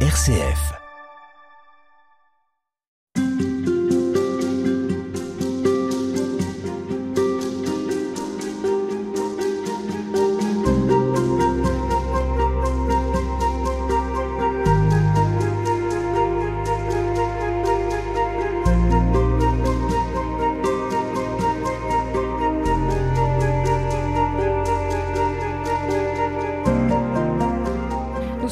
RCF.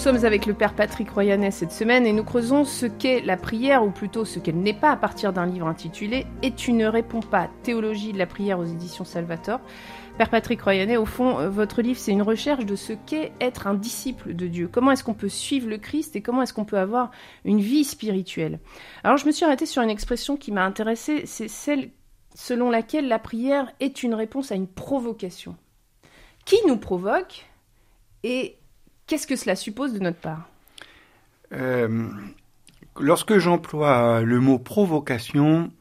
Sommes avec le Père Patrick Royanet cette semaine et nous creusons ce qu'est la prière, ou plutôt ce qu'elle n'est pas à partir d'un livre intitulé Et tu ne réponds pas, théologie de la prière aux éditions Salvator. Père Patrick Royanet, au fond, euh, votre livre, c'est une recherche de ce qu'est être un disciple de Dieu. Comment est-ce qu'on peut suivre le Christ et comment est-ce qu'on peut avoir une vie spirituelle? Alors, je me suis arrêtée sur une expression qui m'a intéressée, c'est celle selon laquelle la prière est une réponse à une provocation. Qui nous provoque et Qu'est-ce que cela suppose de notre part? Euh, Lorsque j'emploie le mot provocation,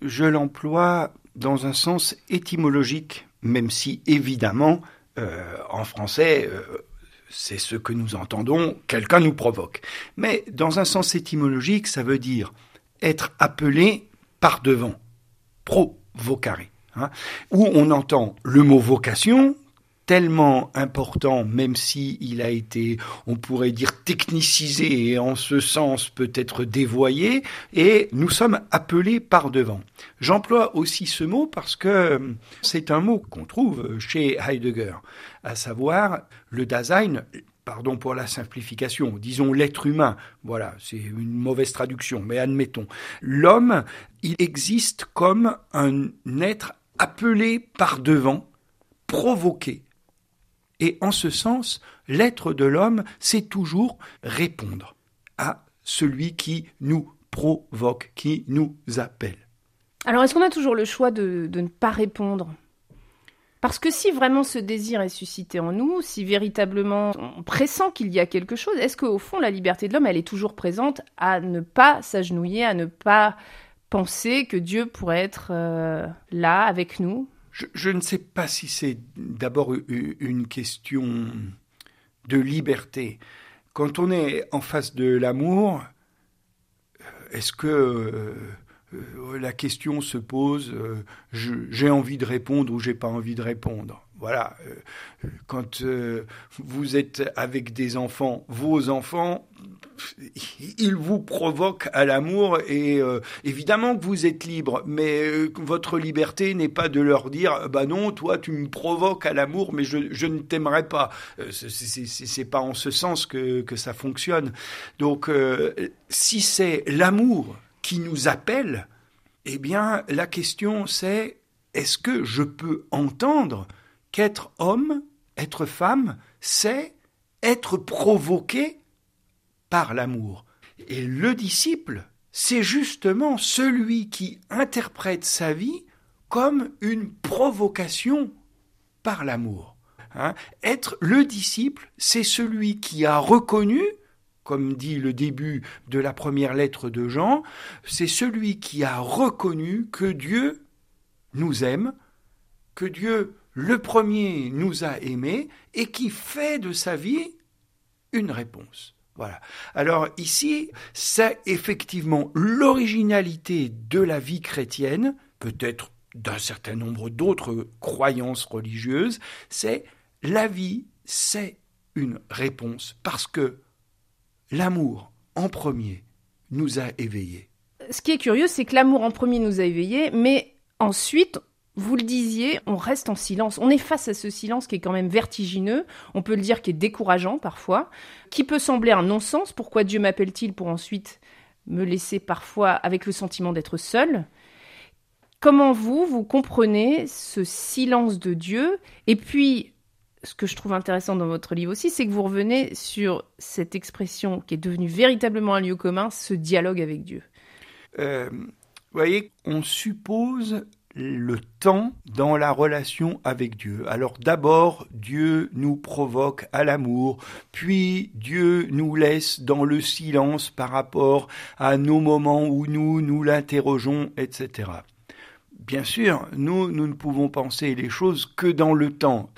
je l'emploie dans un sens étymologique, même si évidemment, euh, en français, euh, c'est ce que nous entendons, quelqu'un nous provoque. Mais dans un sens étymologique, ça veut dire être appelé par devant, provocare, hein, où on entend le mot vocation, tellement important, même si il a été, on pourrait dire, technicisé et en ce sens peut-être dévoyé, et nous sommes appelés par devant. J'emploie aussi ce mot parce que c'est un mot qu'on trouve chez Heidegger, à savoir le Dasein, pardon pour la simplification, disons l'être humain, voilà, c'est une mauvaise traduction, mais admettons, l'homme, il existe comme un être appelé par devant, provoqué, et en ce sens, l'être de l'homme, c'est toujours répondre à celui qui nous provoque, qui nous appelle. Alors, est-ce qu'on a toujours le choix de, ne pas répondre? Parce que si vraiment ce désir est suscité en nous, si véritablement on pressent qu'il y a quelque chose, est-ce qu'au fond la liberté de l'homme, elle est toujours présente à ne pas s'agenouiller, à ne pas penser que Dieu pourrait être euh, là avec nous? Je, ne sais pas si c'est d'abord une question de liberté. Quand on est en face de l'amour, est-ce que euh, euh, la question se pose j'ai envie de répondre ou j'ai pas envie de répondre? Voilà, euh, quand euh, vous êtes avec des enfants, vos enfants, ils vous provoquent à l'amour et euh, évidemment que vous êtes libre, mais votre liberté n'est pas de leur dire bah non, toi tu me provoques à l'amour, mais je, ne t'aimerai pas. c'est pas en ce sens que ça fonctionne. Donc si c'est l'amour qui nous appelle, eh bien la question c'est est-ce que je peux entendre qu'être homme, être femme, c'est être provoqué par l'amour. Et le disciple, c'est justement celui qui interprète sa vie comme une provocation par l'amour. Hein. être le disciple, c'est celui qui a reconnu, comme dit le début de la première lettre de Jean, c'est celui qui a reconnu que Dieu nous aime, que Dieu le premier nous a aimés et qui fait de sa vie une réponse. Voilà. Alors ici, c'est effectivement l'originalité de la vie chrétienne, peut-être d'un certain nombre d'autres croyances religieuses, c'est la vie, c'est une réponse parce que l'amour en premier nous a éveillés. Ce qui est curieux, c'est que l'amour en premier nous a éveillés, mais ensuite vous le disiez, on reste en silence. On est face à ce silence qui est quand même vertigineux, on peut le dire qui est décourageant parfois, qui peut sembler un non-sens. Pourquoi Dieu m'appelle-t-il pour ensuite me laisser parfois avec le sentiment d'être seul? Comment vous, vous comprenez ce silence de Dieu? Et puis, ce que je trouve intéressant dans votre livre aussi, c'est que vous revenez sur cette expression qui est devenue véritablement un lieu commun, ce dialogue avec Dieu. Euh, vous voyez, on suppose le temps dans la relation avec Dieu. Alors d'abord, Dieu nous provoque à l'amour, puis Dieu nous laisse dans le silence par rapport à nos moments où nous nous l'interrogeons, etc. Bien sûr, nous, nous ne pouvons penser les choses que dans le temps.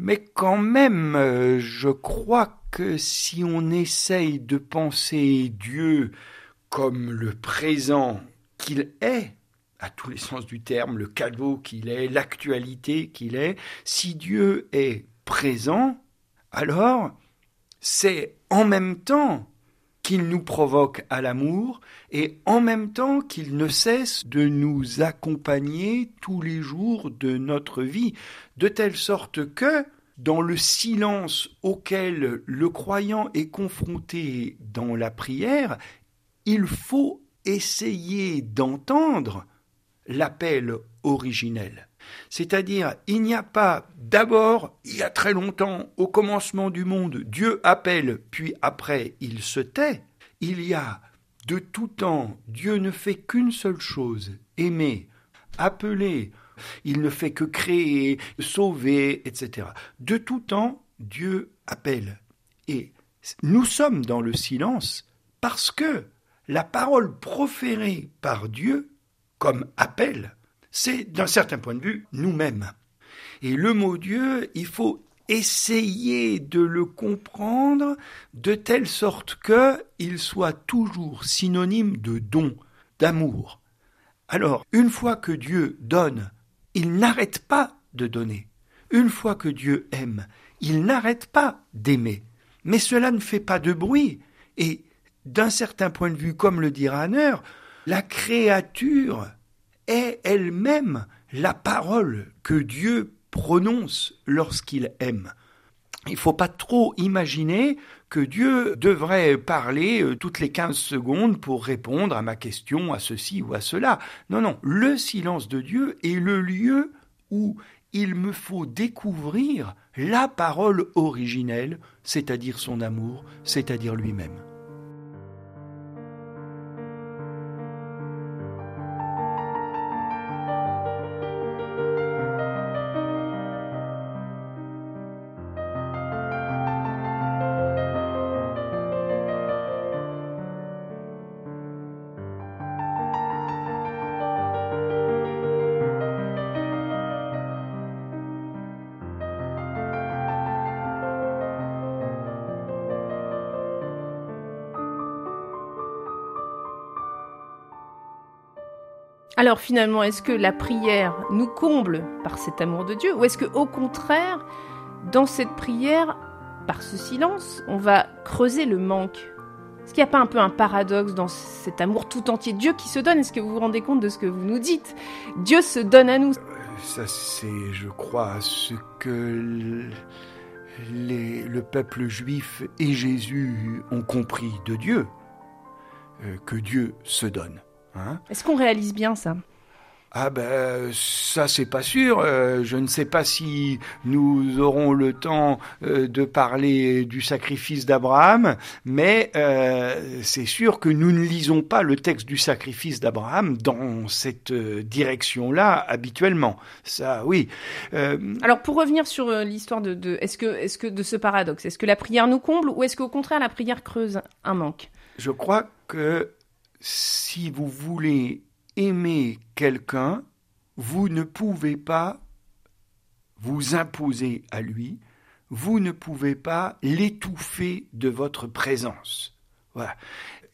Mais quand même, euh, je crois que si on essaye de penser Dieu comme le présent qu'il est, à tous les sens du terme, le cadeau qu'il est, l'actualité qu'il est, si Dieu est présent, alors c'est en même temps qu'il nous provoque à l'amour et en même temps qu'il ne cesse de nous accompagner tous les jours de notre vie, de telle sorte que, dans le silence auquel le croyant est confronté dans la prière, il faut essayer d'entendre l'appel originel. C'est-à-dire, il n'y a pas d'abord, il y a très longtemps, au commencement du monde, Dieu appelle, puis après il se tait. Il y a de tout temps, Dieu ne fait qu'une seule chose, aimer, appeler. Il ne fait que créer, sauver, etc. De tout temps, Dieu appelle. Et nous sommes dans le silence parce que la parole proférée par Dieu comme appel c'est d'un certain point de vue nous-mêmes. Et le mot Dieu, il faut essayer de le comprendre de telle sorte que il soit toujours synonyme de don, d'amour. Alors, une fois que Dieu donne, il n'arrête pas de donner. Une fois que Dieu aime, il n'arrête pas d'aimer. Mais cela ne fait pas de bruit. Et d'un certain point de vue, comme le dit Rahner, la créature est elle-même la parole que Dieu prononce lorsqu'il aime. Il ne faut pas trop imaginer que Dieu devrait parler euh, toutes les 15 secondes pour répondre à ma question, à ceci ou à cela. Non, non, le silence de Dieu est le lieu où il me faut découvrir la parole originelle, c'est-à-dire son amour, c'est-à-dire lui-même. Alors finalement, est-ce que la prière nous comble par cet amour de Dieu ou est-ce que au contraire, dans cette prière, par ce silence, on va creuser le manque? Est-ce qu'il n'y a pas un peu un paradoxe dans cet amour tout entier? Dieu qui se donne Est-ce que vous vous rendez compte de ce que vous nous dites? Dieu se donne à nous. Ça, c'est, je crois, ce que le peuple juif et Jésus ont compris de Dieu, euh, que Dieu se donne. Hein Est-ce qu'on réalise bien ça? Ah ben ça c'est pas sûr. Euh, je ne sais pas si nous aurons le temps euh, de parler du sacrifice d'Abraham, mais euh, c'est sûr que nous ne lisons pas le texte du sacrifice d'Abraham dans cette direction-là habituellement. Ça oui. Alors pour revenir sur l'histoire de, de est-ce que est-ce que de ce paradoxe, est-ce que la prière nous comble ou est-ce qu'au contraire la prière creuse un manque? Je crois que si vous voulez aimer quelqu'un, vous ne pouvez pas vous imposer à lui, vous ne pouvez pas l'étouffer de votre présence.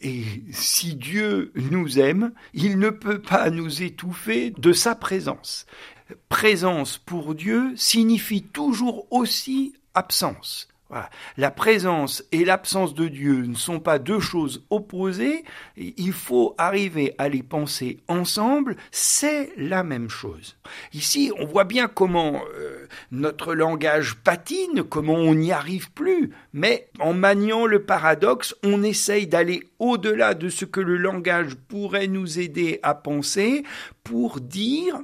Et si Dieu nous aime, il ne peut pas nous étouffer de sa présence. Présence pour Dieu signifie toujours aussi absence. La présence et l'absence de Dieu ne sont pas deux choses opposées, il faut arriver à les penser ensemble, c'est la même chose. Ici, on voit bien comment euh, notre langage patine, comment on n'y arrive plus, mais en maniant le paradoxe, on essaye d'aller au-delà de ce que le langage pourrait nous aider à penser pour dire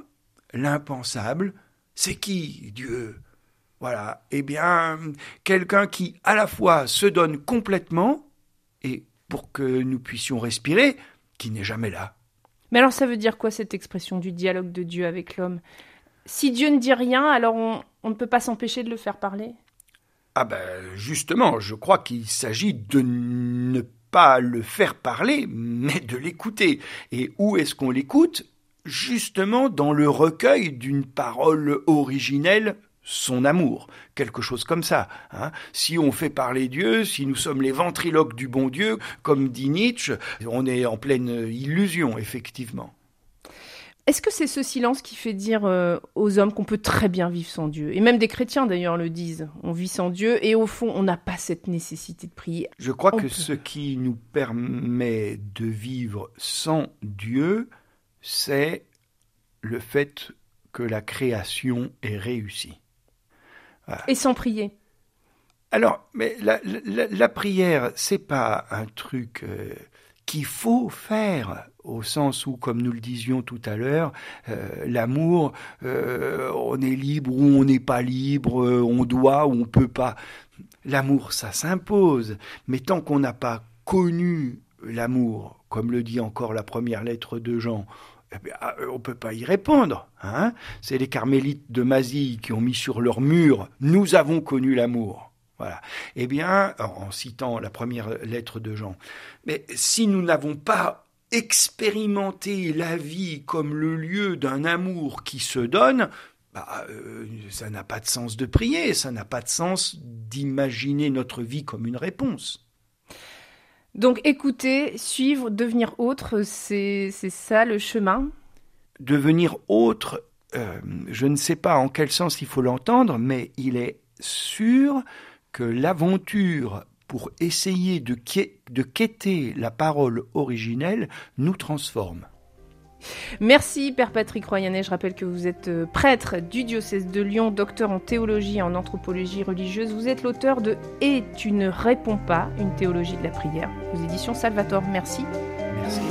l'impensable, c'est qui Dieu? Voilà, eh bien, quelqu'un qui à la fois se donne complètement, et pour que nous puissions respirer, qui n'est jamais là. Mais alors ça veut dire quoi cette expression du dialogue de Dieu avec l'homme? Si Dieu ne dit rien, alors on, ne peut pas s'empêcher de le faire parler? Ah ben justement, je crois qu'il s'agit de ne pas le faire parler, mais de l'écouter. Et où est-ce qu'on l'écoute? Justement dans le recueil d'une parole originelle son amour, quelque chose comme ça. Hein. Si on fait parler Dieu, si nous sommes les ventriloques du bon Dieu, comme dit Nietzsche, on est en pleine illusion, effectivement. Est-ce que c'est ce silence qui fait dire euh, aux hommes qu'on peut très bien vivre sans Dieu? Et même des chrétiens d'ailleurs le disent, on vit sans Dieu et au fond on n'a pas cette nécessité de prier. Je crois que ce qui nous permet de vivre sans Dieu, c'est le fait que la création est réussie. Et sans prier. Alors, mais la, la, la prière, c'est pas un truc euh, qu'il faut faire au sens où, comme nous le disions tout à l'heure, euh, l'amour, euh, on est libre ou on n'est pas libre, on doit ou on peut pas. L'amour, ça s'impose, mais tant qu'on n'a pas connu l'amour, comme le dit encore la première lettre de Jean, ah, on ne peut pas y répondre. Hein C'est les carmélites de Mazille qui ont mis sur leur mur Nous avons connu l'amour. Voilà. Eh bien, en citant la première lettre de Jean, mais si nous n'avons pas expérimenté la vie comme le lieu d'un amour qui se donne, bah, euh, ça n'a pas de sens de prier, ça n'a pas de sens d'imaginer notre vie comme une réponse. Donc écouter, suivre, devenir autre, c'est ça le chemin Devenir autre, euh, je ne sais pas en quel sens il faut l'entendre, mais il est sûr que l'aventure pour essayer de, de quêter la parole originelle nous transforme. Merci Père Patrick Royanet. Je rappelle que vous êtes euh, prêtre du diocèse de Lyon, docteur en théologie et en anthropologie religieuse. Vous êtes l'auteur de Et tu ne réponds pas, une théologie de la prière aux éditions Salvator. Merci. Merci.